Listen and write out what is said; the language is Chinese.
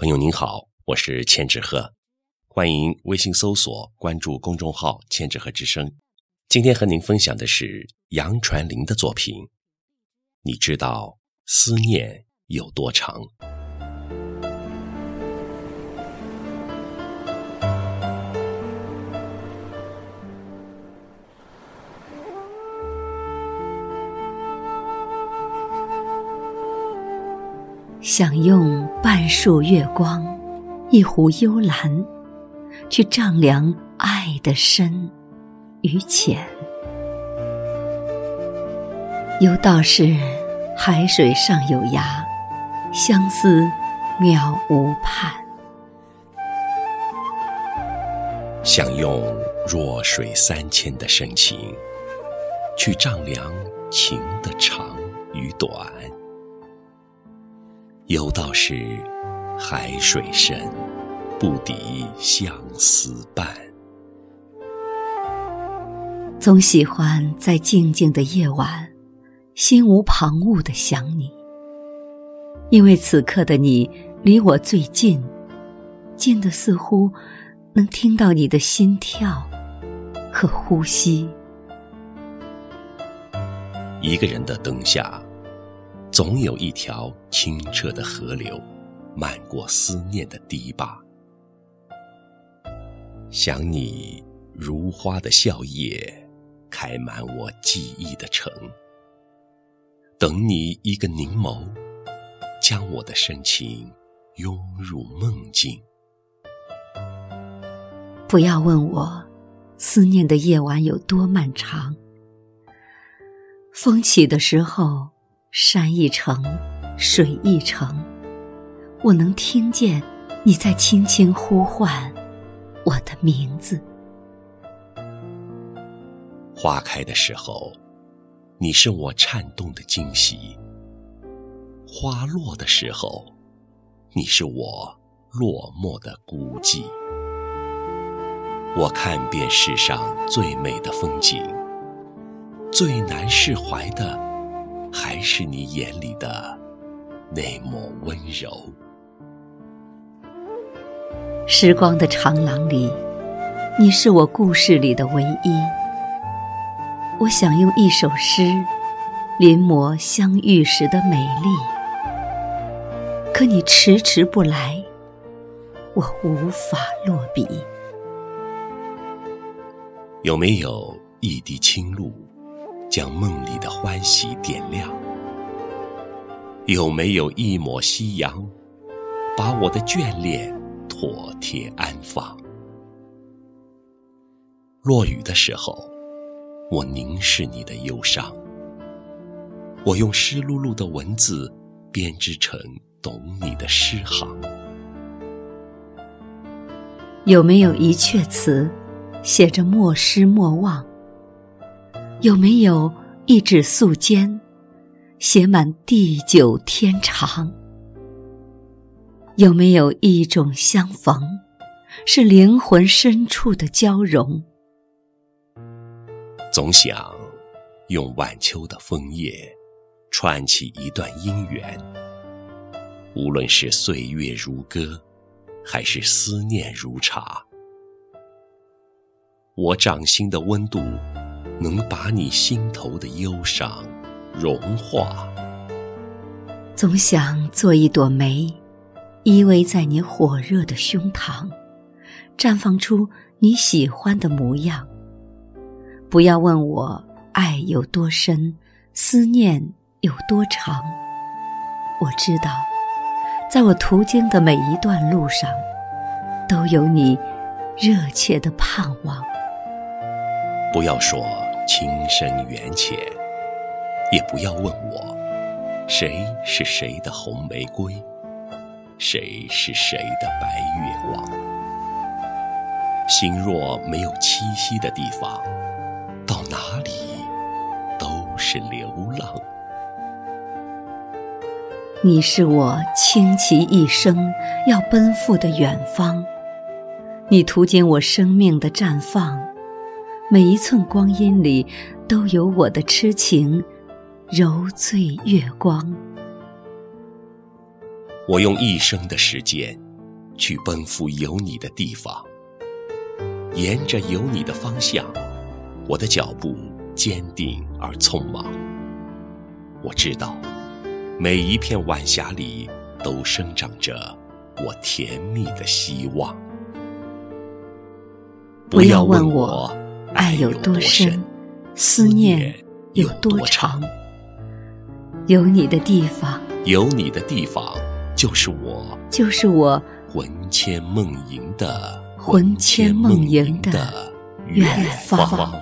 朋友您好，我是千纸鹤，欢迎微信搜索关注公众号“千纸鹤之声”。今天和您分享的是杨传林的作品。你知道思念有多长？想用半束月光，一壶幽兰，去丈量爱的深与浅。有道是：海水上有涯，相思渺无畔。想用弱水三千的深情，去丈量情的长与短。有道是：海水深，不敌相思半。总喜欢在静静的夜晚，心无旁骛的想你，因为此刻的你离我最近，近的似乎能听到你的心跳和呼吸。一个人的灯下。总有一条清澈的河流，漫过思念的堤坝。想你如花的笑靥，开满我记忆的城。等你一个凝眸，将我的深情拥入梦境。不要问我，思念的夜晚有多漫长。风起的时候。山一程，水一程，我能听见你在轻轻呼唤我的名字。花开的时候，你是我颤动的惊喜；花落的时候，你是我落寞的孤寂。我看遍世上最美的风景，最难释怀的。还是你眼里的那抹温柔。时光的长廊里，你是我故事里的唯一。我想用一首诗临摹相遇时的美丽，可你迟迟不来，我无法落笔。有没有一滴清露？将梦里的欢喜点亮，有没有一抹夕阳，把我的眷恋妥帖安放？落雨的时候，我凝视你的忧伤，我用湿漉漉的文字编织成懂你的诗行。有没有一阙词，写着莫失莫忘？有没有一纸素笺，写满地久天长？有没有一种相逢，是灵魂深处的交融？总想用晚秋的枫叶串起一段姻缘。无论是岁月如歌，还是思念如茶，我掌心的温度。能把你心头的忧伤融化。总想做一朵梅，依偎在你火热的胸膛，绽放出你喜欢的模样。不要问我爱有多深，思念有多长。我知道，在我途经的每一段路上，都有你热切的盼望。不要说。情深缘浅，也不要问我，谁是谁的红玫瑰，谁是谁的白月光。心若没有栖息的地方，到哪里都是流浪。你是我倾其一生要奔赴的远方，你途经我生命的绽放。每一寸光阴里，都有我的痴情，揉醉月光。我用一生的时间去奔赴有你的地方。沿着有你的方向，我的脚步坚定而匆忙。我知道，每一片晚霞里都生长着我甜蜜的希望。不要问我爱有多深，思念有多长。有你的地方，有你的地方，就是我，就是我魂牵梦萦的。魂牵梦萦的远方。